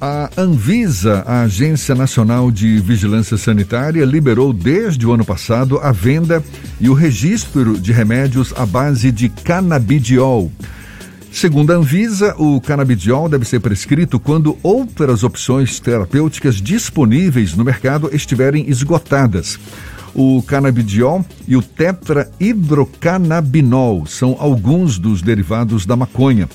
A Anvisa, a Agência Nacional de Vigilância Sanitária, liberou desde o ano passado a venda e o registro de remédios à base de canabidiol. Segundo a Anvisa, o canabidiol deve ser prescrito quando outras opções terapêuticas disponíveis no mercado estiverem esgotadas. O canabidiol e o tetrahidrocannabinol são alguns dos derivados da maconha.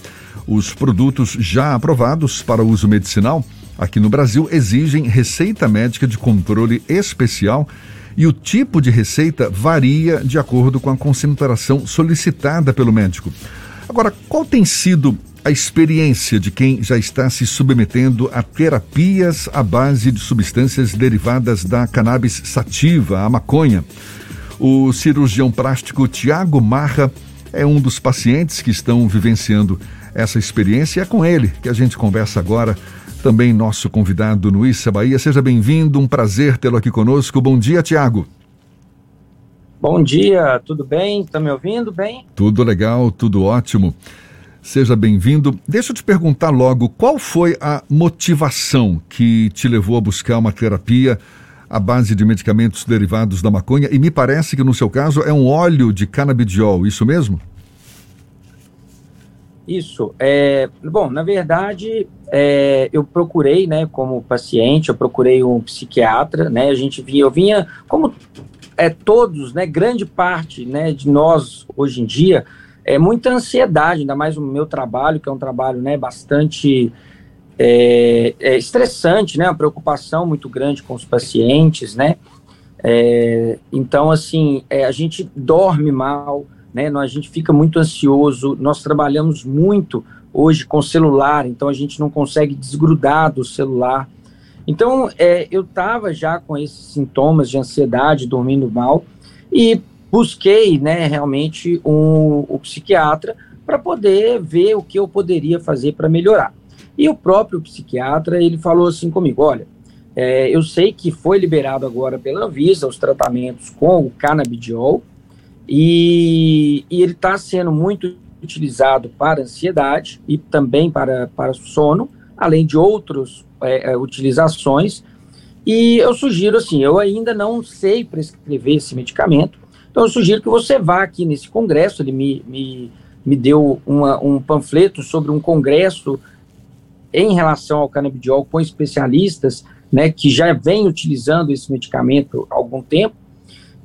Os produtos já aprovados para uso medicinal aqui no Brasil exigem receita médica de controle especial e o tipo de receita varia de acordo com a concentração solicitada pelo médico. Agora, qual tem sido a experiência de quem já está se submetendo a terapias à base de substâncias derivadas da cannabis sativa, a maconha? O cirurgião plástico Tiago Marra é um dos pacientes que estão vivenciando essa experiência. É com ele que a gente conversa agora. Também nosso convidado no Issa Bahia. Seja bem-vindo, um prazer tê-lo aqui conosco. Bom dia, Tiago. Bom dia, tudo bem? Está me ouvindo bem? Tudo legal, tudo ótimo. Seja bem-vindo. Deixa eu te perguntar logo, qual foi a motivação que te levou a buscar uma terapia à base de medicamentos derivados da maconha? E me parece que no seu caso é um óleo de canabidiol, isso mesmo? Isso. É, bom, na verdade, é, eu procurei, né, como paciente, eu procurei um psiquiatra, né, a gente via, eu vinha, como é, todos, né, grande parte, né, de nós hoje em dia, é muita ansiedade, ainda mais o meu trabalho, que é um trabalho, né, bastante é, é estressante, né, uma preocupação muito grande com os pacientes, né, é, então, assim, é, a gente dorme mal, né? A gente fica muito ansioso, nós trabalhamos muito hoje com celular, então a gente não consegue desgrudar do celular. Então, é, eu estava já com esses sintomas de ansiedade, dormindo mal, e busquei, né, realmente um, o psiquiatra para poder ver o que eu poderia fazer para melhorar. E o próprio psiquiatra, ele falou assim comigo, olha, é, eu sei que foi liberado agora pela Anvisa os tratamentos com o canabidiol, e, e ele está sendo muito utilizado para ansiedade e também para, para sono, além de outras é, é, utilizações. E eu sugiro, assim, eu ainda não sei prescrever esse medicamento, então eu sugiro que você vá aqui nesse congresso, ele me, me, me deu uma, um panfleto sobre um congresso em relação ao canabidiol com especialistas, né, que já vem utilizando esse medicamento há algum tempo,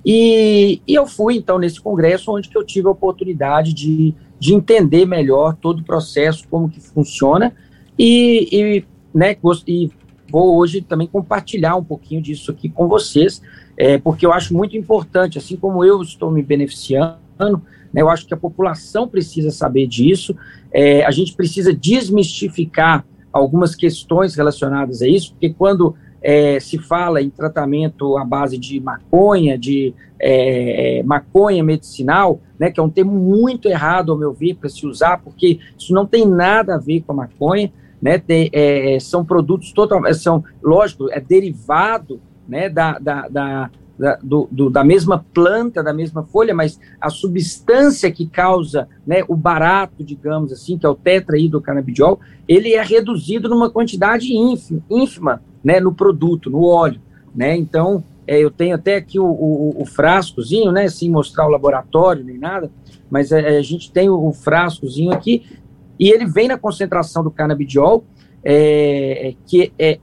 e, e, eu fui, então, nesse congresso, onde eu tive a oportunidade de, de entender melhor todo o processo, como que funciona, e, e, né, e vou hoje também compartilhar um pouquinho disso aqui com vocês, é, porque eu acho muito importante, assim como eu estou me beneficiando, né, eu acho que a população precisa saber disso, é, a gente precisa desmistificar algumas questões relacionadas a isso, porque quando é, se fala em tratamento à base de maconha, de é, maconha medicinal, né, que é um termo muito errado, ao meu ver, para se usar, porque isso não tem nada a ver com a maconha, né, tem, é, são produtos totalmente, são, lógico, é derivado né, da, da, da da, do, do, da mesma planta, da mesma folha, mas a substância que causa né, o barato, digamos assim, que é o tetrahidrocanabidiol, ele é reduzido numa quantidade ínfima, ínfima né, no produto, no óleo, né? Então, é, eu tenho até aqui o, o, o, frascozinho, né, sem mostrar o laboratório nem nada, mas é, a gente tem o, o, frascozinho aqui e ele vem na concentração do canabidiol, é, é, que é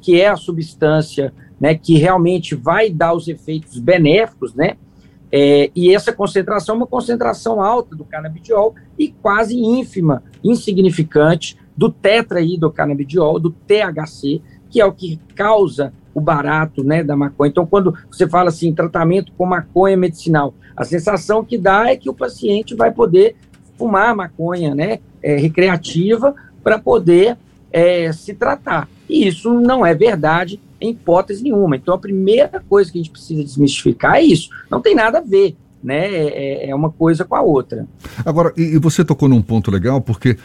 que é a substância, né, que realmente vai dar os efeitos benéficos, né? É, e essa concentração é uma concentração alta do canabidiol e quase ínfima, insignificante do tetrahidrocanabidiol, do THC, que é o que causa o barato né, da maconha. Então, quando você fala assim, tratamento com maconha medicinal, a sensação que dá é que o paciente vai poder fumar maconha né, é, recreativa para poder é, se tratar. E isso não é verdade em hipótese nenhuma. Então, a primeira coisa que a gente precisa desmistificar é isso. Não tem nada a ver. Né, é, é uma coisa com a outra. Agora, e, e você tocou num ponto legal, porque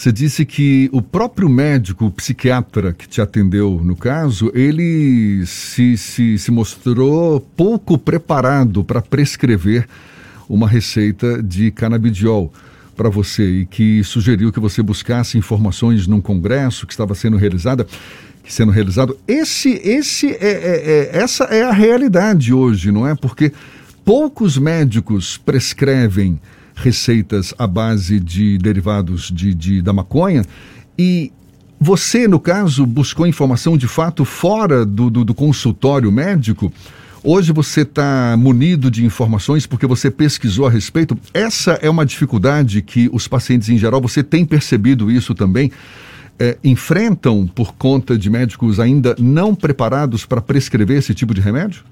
você disse que o próprio médico, o psiquiatra que te atendeu no caso, ele se, se, se mostrou pouco preparado para prescrever uma receita de canabidiol. para você e que sugeriu que você buscasse informações num congresso que estava sendo realizada, sendo realizado. Esse, esse é, é, é, essa é a realidade hoje, não é? Porque poucos médicos prescrevem receitas à base de derivados de, de, da maconha e você, no caso, buscou informação de fato fora do, do, do consultório médico? Hoje você está munido de informações porque você pesquisou a respeito. Essa é uma dificuldade que os pacientes em geral, você tem percebido isso também, é, enfrentam por conta de médicos ainda não preparados para prescrever esse tipo de remédio?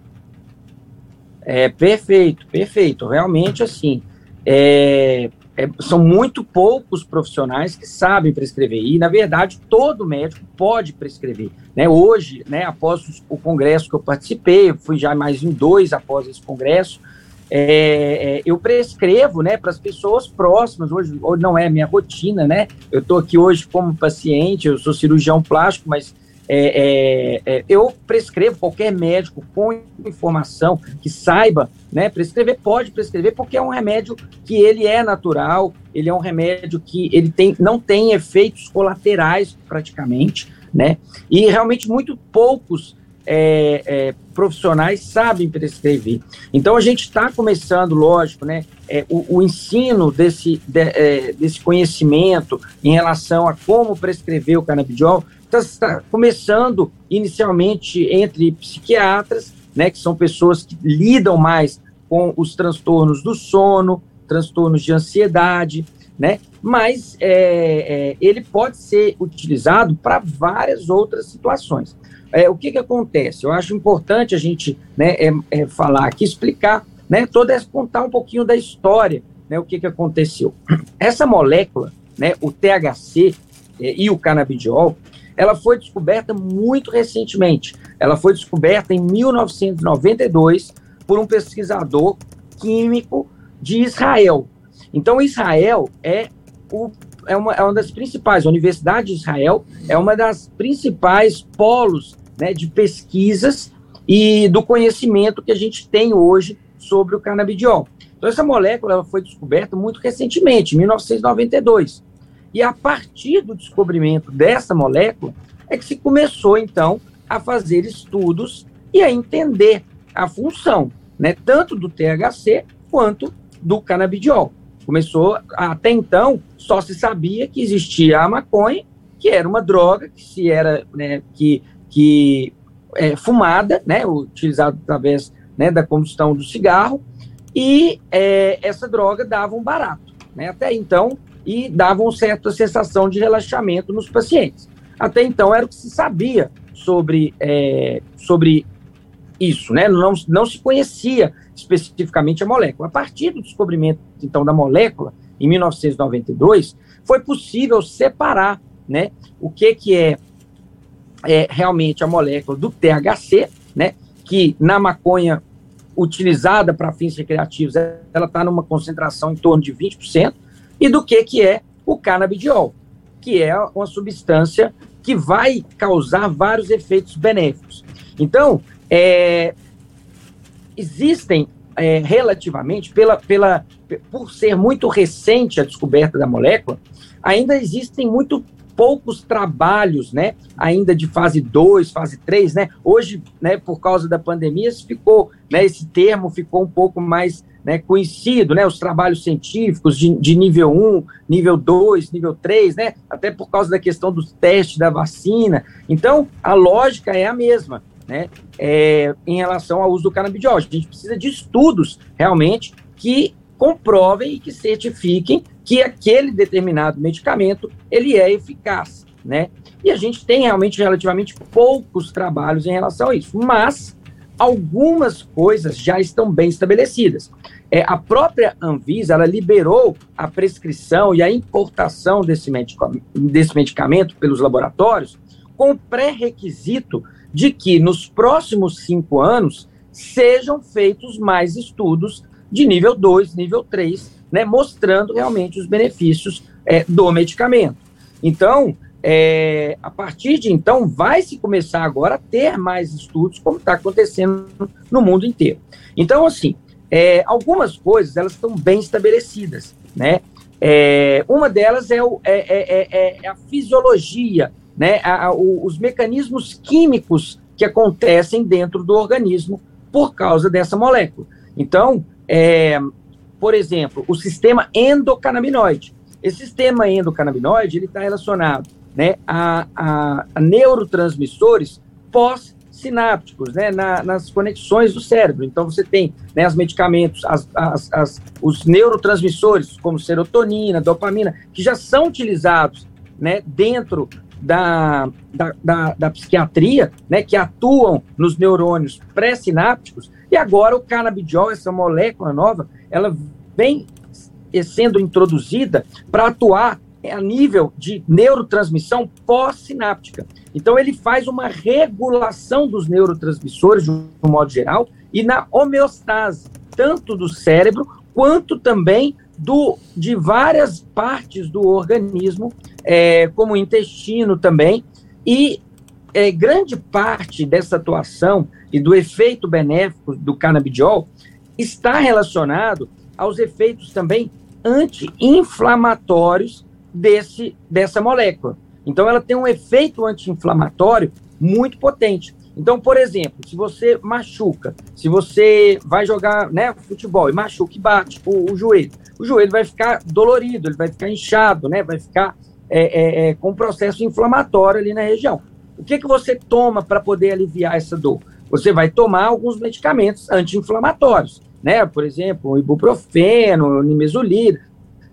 É perfeito, perfeito. Realmente assim, é, é, são muito poucos profissionais que sabem prescrever. E, na verdade, todo médico pode prescrever. Né? Hoje, né, após o congresso que eu participei, fui já mais em dois após esse congresso, é, é, eu prescrevo né, para as pessoas próximas. Hoje, hoje não é minha rotina, né? Eu estou aqui hoje como paciente, eu sou cirurgião plástico, mas é, é, é, eu prescrevo, qualquer médico com informação que saiba, né, prescrever, pode prescrever, porque é um remédio que ele é natural, ele é um remédio que ele tem, não tem efeitos colaterais praticamente, né, e realmente muito poucos é, é, profissionais sabem prescrever. Então a gente está começando, lógico, né, é, o, o, ensino desse, de, é, desse conhecimento em relação a como prescrever o canabidiol está tá começando inicialmente entre psiquiatras, né, que são pessoas que lidam mais com os transtornos do sono, transtornos de ansiedade, né? Mas é, é, ele pode ser utilizado para várias outras situações. É, o que, que acontece? Eu acho importante a gente né, é, é, falar aqui, explicar, né, toda essa, contar um pouquinho da história, né, o que, que aconteceu. Essa molécula, né, o THC é, e o canabidiol, ela foi descoberta muito recentemente. Ela foi descoberta em 1992 por um pesquisador químico de Israel. Então, Israel é, o, é, uma, é uma das principais, a Universidade de Israel é uma das principais polos né, de pesquisas e do conhecimento que a gente tem hoje sobre o canabidiol. Então, essa molécula foi descoberta muito recentemente, em 1992. E a partir do descobrimento dessa molécula é que se começou, então, a fazer estudos e a entender a função, né, tanto do THC quanto do canabidiol. Começou, até então, só se sabia que existia a maconha, que era uma droga que se era, né, que, que é, fumada, né, utilizada através né, da combustão do cigarro, e é, essa droga dava um barato. Né? Até então, e dava uma certa sensação de relaxamento nos pacientes. Até então era o que se sabia sobre, é, sobre isso, né? Não, não se conhecia especificamente a molécula. A partir do descobrimento, então, da molécula, em 1992, foi possível separar, né? O que, que é, é realmente a molécula do THC, né? Que na maconha utilizada para fins recreativos, ela está numa concentração em torno de 20%, e do que, que é o canabidiol, que é uma substância que vai causar vários efeitos benéficos. Então, é, existem é, relativamente, pela, pela, por ser muito recente a descoberta da molécula, ainda existem muito poucos trabalhos, né, ainda de fase 2, fase 3, né, hoje, né, por causa da pandemia, ficou, né, esse termo ficou um pouco mais né, conhecido, né, os trabalhos científicos de, de nível 1, nível 2, nível 3, né, até por causa da questão dos testes da vacina. Então, a lógica é a mesma, né, é, em relação ao uso do canabidiol. A gente precisa de estudos, realmente, que comprovem e que certifiquem que aquele determinado medicamento, ele é eficaz, né? E a gente tem realmente relativamente poucos trabalhos em relação a isso, mas algumas coisas já estão bem estabelecidas. É, a própria Anvisa ela liberou a prescrição e a importação desse, medicamento, desse medicamento pelos laboratórios com pré-requisito de que nos próximos cinco anos sejam feitos mais estudos de nível 2, nível 3, né, mostrando realmente os benefícios é, do medicamento. Então, é, a partir de então, vai se começar agora a ter mais estudos, como está acontecendo no mundo inteiro. Então, assim, é, algumas coisas elas estão bem estabelecidas, né? É, uma delas é, o, é, é, é, é a fisiologia, né, a, a, os mecanismos químicos que acontecem dentro do organismo por causa dessa molécula. Então, é, por exemplo, o sistema endocannabinoide. Esse sistema endocannabinoide está relacionado né, a, a, a neurotransmissores pós-sinápticos, né, na, nas conexões do cérebro. Então, você tem né, os medicamentos, as, as, as, os neurotransmissores, como serotonina, dopamina, que já são utilizados né, dentro da, da, da, da, psiquiatria, né, que atuam nos neurônios pré-sinápticos, e agora o canabidiol, essa molécula nova, ela vem sendo introduzida para atuar a nível de neurotransmissão pós-sináptica. Então, ele faz uma regulação dos neurotransmissores, de um modo geral, e na homeostase, tanto do cérebro quanto também do, de várias partes do organismo, é, como intestino também, e é, grande parte dessa atuação e do efeito benéfico do canabidiol está relacionado aos efeitos também anti-inflamatórios desse, dessa molécula. Então, ela tem um efeito anti-inflamatório muito potente. Então, por exemplo, se você machuca, se você vai jogar né, futebol e machuca e bate o, o joelho, o joelho vai ficar dolorido, ele vai ficar inchado, né, vai ficar é, é, é, com processo inflamatório ali na região. O que, que você toma para poder aliviar essa dor? Você vai tomar alguns medicamentos anti-inflamatórios, né? Por exemplo, ibuprofeno, nimesulida,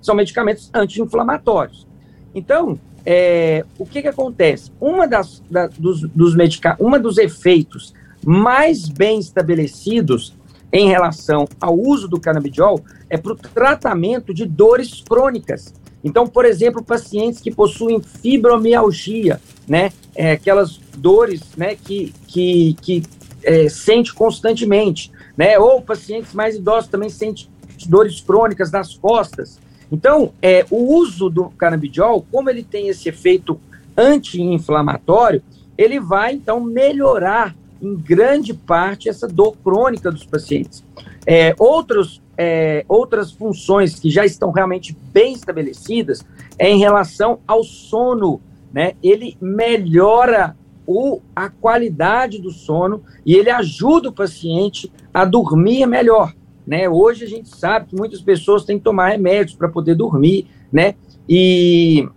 são medicamentos anti-inflamatórios. Então, é, o que, que acontece? Uma das, da, dos, dos medica uma dos efeitos mais bem estabelecidos em relação ao uso do canabidiol é para o tratamento de dores crônicas. Então, por exemplo, pacientes que possuem fibromialgia, né, é, aquelas dores, né, que, que, que é, sente constantemente, né, ou pacientes mais idosos também sentem dores crônicas nas costas. Então, é, o uso do canabidiol, como ele tem esse efeito anti-inflamatório, ele vai então melhorar em grande parte essa dor crônica dos pacientes. É, outros é, outras funções que já estão realmente bem estabelecidas é em relação ao sono, né? Ele melhora o, a qualidade do sono e ele ajuda o paciente a dormir melhor, né? Hoje a gente sabe que muitas pessoas têm que tomar remédios para poder dormir, né? E,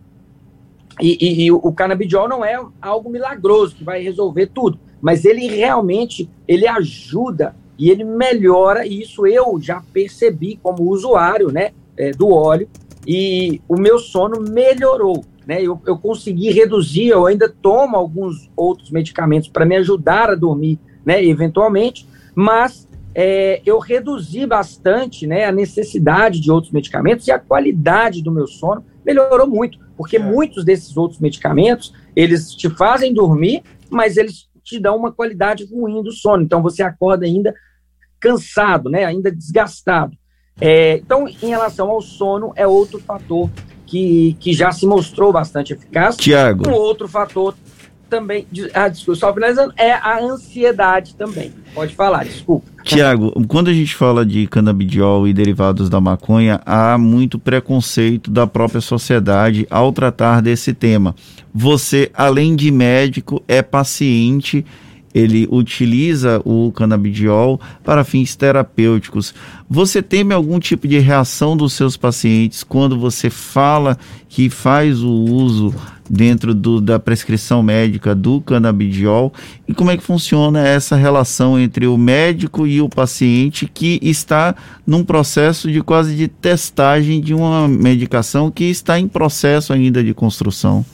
e, e, e o canabidiol não é algo milagroso que vai resolver tudo, mas ele realmente ele ajuda e ele melhora, e isso eu já percebi como usuário né, é, do óleo, e o meu sono melhorou. Né, eu, eu consegui reduzir, eu ainda tomo alguns outros medicamentos para me ajudar a dormir, né, eventualmente, mas é, eu reduzi bastante né, a necessidade de outros medicamentos e a qualidade do meu sono melhorou muito, porque é. muitos desses outros medicamentos, eles te fazem dormir, mas eles te dão uma qualidade ruim do sono, então você acorda ainda cansado, né, ainda desgastado. É, então, em relação ao sono, é outro fator que, que já se mostrou bastante eficaz. Tiago. Um outro fator também, ah, desculpa, só finalizando, é a ansiedade também. Pode falar, desculpa. Tiago, quando a gente fala de canabidiol e derivados da maconha, há muito preconceito da própria sociedade ao tratar desse tema. Você, além de médico, é paciente ele utiliza o canabidiol para fins terapêuticos. Você teme algum tipo de reação dos seus pacientes quando você fala que faz o uso dentro do, da prescrição médica do canabidiol? E como é que funciona essa relação entre o médico e o paciente que está num processo de quase de testagem de uma medicação que está em processo ainda de construção?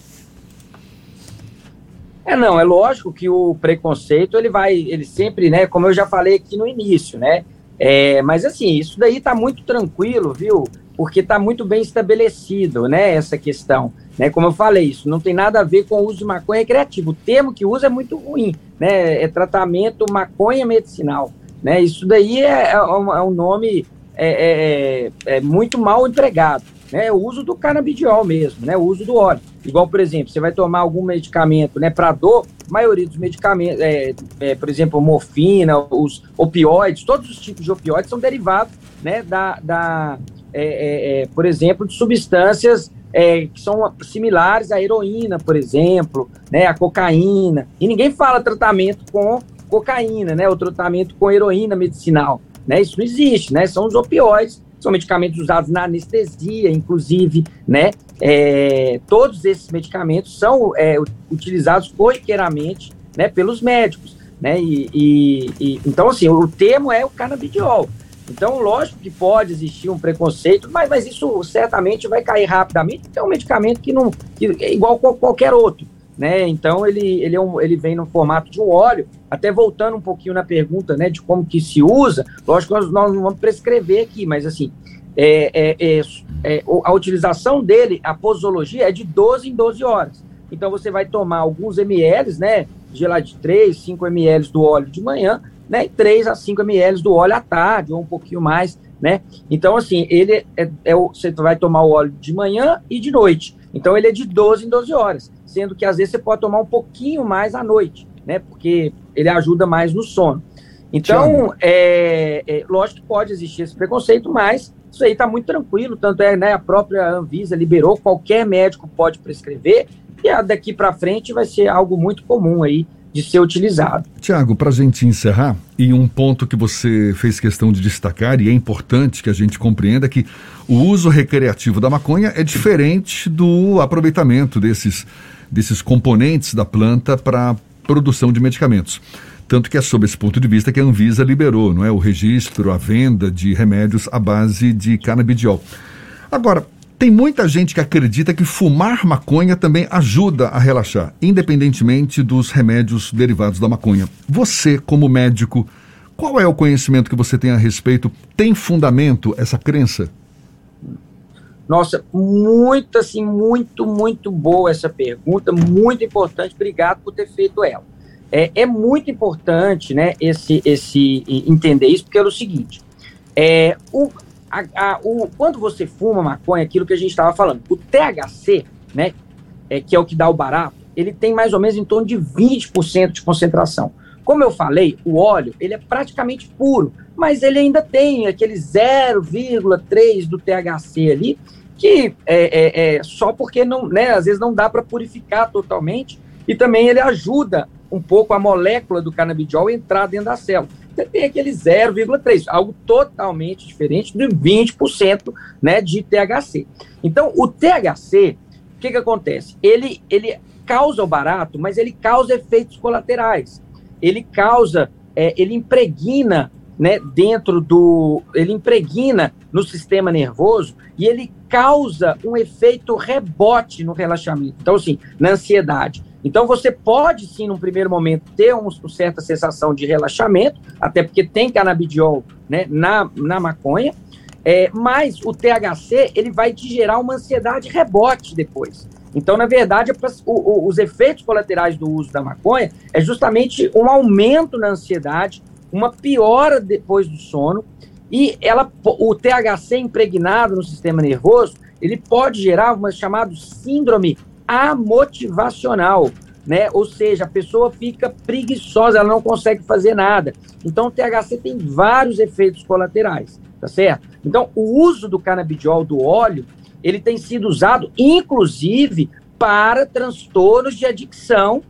É, não, é lógico que o preconceito, ele vai, ele sempre, né, como eu já falei aqui no início, né, é, mas assim, isso daí tá muito tranquilo, viu, porque tá muito bem estabelecido, né, essa questão, né, como eu falei, isso não tem nada a ver com o uso de maconha recreativo, o termo que usa é muito ruim, né, é tratamento maconha medicinal, né, isso daí é, é, um, é um nome é, é, é, é muito mal empregado, né, o uso do canabidiol mesmo, né, o uso do óleo. Igual, por exemplo, você vai tomar algum medicamento né, para dor, a maioria dos medicamentos, é, é, por exemplo, morfina, os opioides, todos os tipos de opioides são derivados né, da, da, é, é, por exemplo, de substâncias é, que são similares à heroína, por exemplo, né, a cocaína. E ninguém fala tratamento com cocaína, né, o tratamento com heroína medicinal. Né, isso não existe, né, são os opioides, são medicamentos usados na anestesia, inclusive, né, é, todos esses medicamentos são é, utilizados corriqueiramente né, pelos médicos. Né, e, e, e, então, assim, o termo é o canabidiol. Então, lógico que pode existir um preconceito, mas, mas isso certamente vai cair rapidamente, porque é um medicamento que não que é igual qualquer outro. Né? Então ele, ele, é um, ele vem no formato de um óleo. Até voltando um pouquinho na pergunta né, de como que se usa, lógico que nós, nós não vamos prescrever aqui, mas assim, é, é, é, é a utilização dele, a posologia, é de 12 em 12 horas. Então você vai tomar alguns ml, né? Gelado de 3, 5 ml do óleo de manhã, né, 3 a 5 ml do óleo à tarde, ou um pouquinho mais, né? Então, assim, ele é, é o, você vai tomar o óleo de manhã e de noite. Então, ele é de 12 em 12 horas, sendo que às vezes você pode tomar um pouquinho mais à noite, né? Porque ele ajuda mais no sono. Então, é, é, lógico que pode existir esse preconceito, mas isso aí está muito tranquilo. Tanto é, né, a própria Anvisa liberou, qualquer médico pode prescrever, e daqui para frente vai ser algo muito comum aí de ser utilizado. Tiago, para a gente encerrar, e um ponto que você fez questão de destacar, e é importante que a gente compreenda, que o uso recreativo da maconha é diferente do aproveitamento desses, desses componentes da planta para produção de medicamentos. Tanto que é sob esse ponto de vista que a Anvisa liberou não é, o registro, a venda de remédios à base de canabidiol. Agora, tem muita gente que acredita que fumar maconha também ajuda a relaxar, independentemente dos remédios derivados da maconha. Você, como médico, qual é o conhecimento que você tem a respeito? Tem fundamento essa crença? Nossa, muito assim, muito, muito boa essa pergunta, muito importante. Obrigado por ter feito ela. É, é muito importante, né, esse, esse entender isso, porque é o seguinte: é, o, a, a, o, quando você fuma maconha, aquilo que a gente estava falando, o THC, né, é, que é o que dá o barato, ele tem mais ou menos em torno de 20% de concentração. Como eu falei, o óleo, ele é praticamente puro, mas ele ainda tem aquele 0,3 do THC ali, que é, é, é, só porque não, né, às vezes não dá para purificar totalmente, e também ele ajuda um pouco a molécula do canabidiol entrar dentro da célula você tem aquele 0,3, algo totalmente diferente de 20% né, de THC. Então, o THC, o que, que acontece? Ele, ele causa o barato, mas ele causa efeitos colaterais. Ele causa, é, ele impregna né, dentro do. Ele impregna no sistema nervoso e ele causa um efeito rebote no relaxamento. Então, assim, na ansiedade. Então, você pode, sim, num primeiro momento, ter uma certa sensação de relaxamento, até porque tem canabidiol né, na, na maconha, é, mas o THC ele vai te gerar uma ansiedade rebote depois. Então, na verdade, o, os efeitos colaterais do uso da maconha é justamente um aumento na ansiedade, uma piora depois do sono, e ela, o THC impregnado no sistema nervoso, ele pode gerar uma chamada síndrome amotivacional, né? Ou seja, a pessoa fica preguiçosa, ela não consegue fazer nada. Então, o THC tem vários efeitos colaterais, tá certo? Então, o uso do canabidiol, do óleo, ele tem sido usado, inclusive, para transtornos de adicção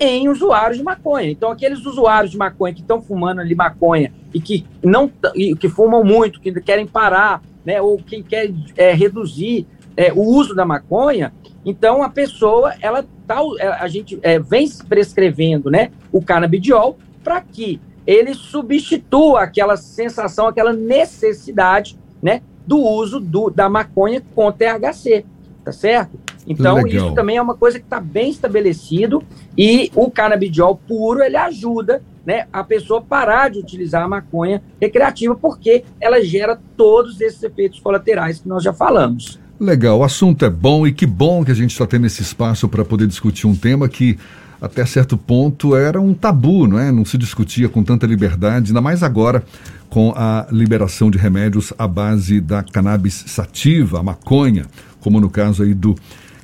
em usuários de maconha. Então, aqueles usuários de maconha que estão fumando ali maconha e que não e que fumam muito, que querem parar, né, ou quem quer é, reduzir é, o uso da maconha, então, a pessoa, ela tá, é, a gente é, vem prescrevendo né, o canabidiol para que ele substitua aquela sensação, aquela necessidade né, do uso do, da maconha com THC, tá certo? Então, Legal. isso também é uma coisa que está bem estabelecido e o canabidiol puro, ele ajuda né, a pessoa parar de utilizar a maconha recreativa porque ela gera todos esses efeitos colaterais que nós já falamos. Legal, o assunto é bom e que bom que a gente está tendo esse espaço para poder discutir um tema que até certo ponto era um tabu, não é? Não se discutia com tanta liberdade, ainda mais agora com a liberação de remédios à base da cannabis sativa, a maconha, como no caso aí do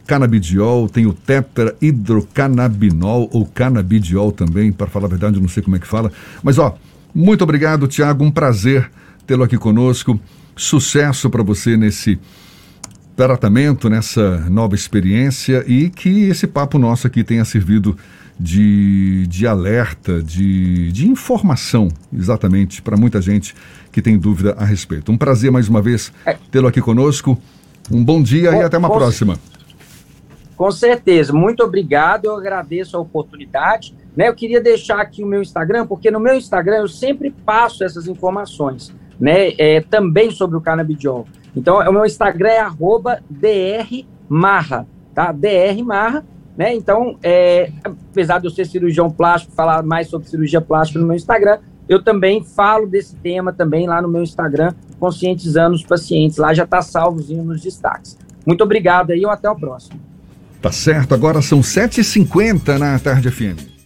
canabidiol, tem o tetrahidrocannabinol ou canabidiol também, para falar a verdade, eu não sei como é que fala. Mas ó, muito obrigado, Tiago, um prazer tê-lo aqui conosco Sucesso para você nesse tratamento, nessa nova experiência e que esse papo nosso aqui tenha servido de, de alerta, de, de informação, exatamente, para muita gente que tem dúvida a respeito. Um prazer mais uma vez é. tê-lo aqui conosco. Um bom dia com, e até uma com, próxima. Com certeza, muito obrigado, eu agradeço a oportunidade. Né? Eu queria deixar aqui o meu Instagram, porque no meu Instagram eu sempre passo essas informações, né? É, também sobre o canabidiol. Então, o meu Instagram é arroba drmarra, tá? drmarra, né? Então, é, apesar de eu ser cirurgião plástico, falar mais sobre cirurgia plástica no meu Instagram, eu também falo desse tema também lá no meu Instagram, conscientizando os pacientes. Lá já está salvozinho nos destaques. Muito obrigado aí até o próximo. Tá certo, agora são 7h50 na Tarde FM.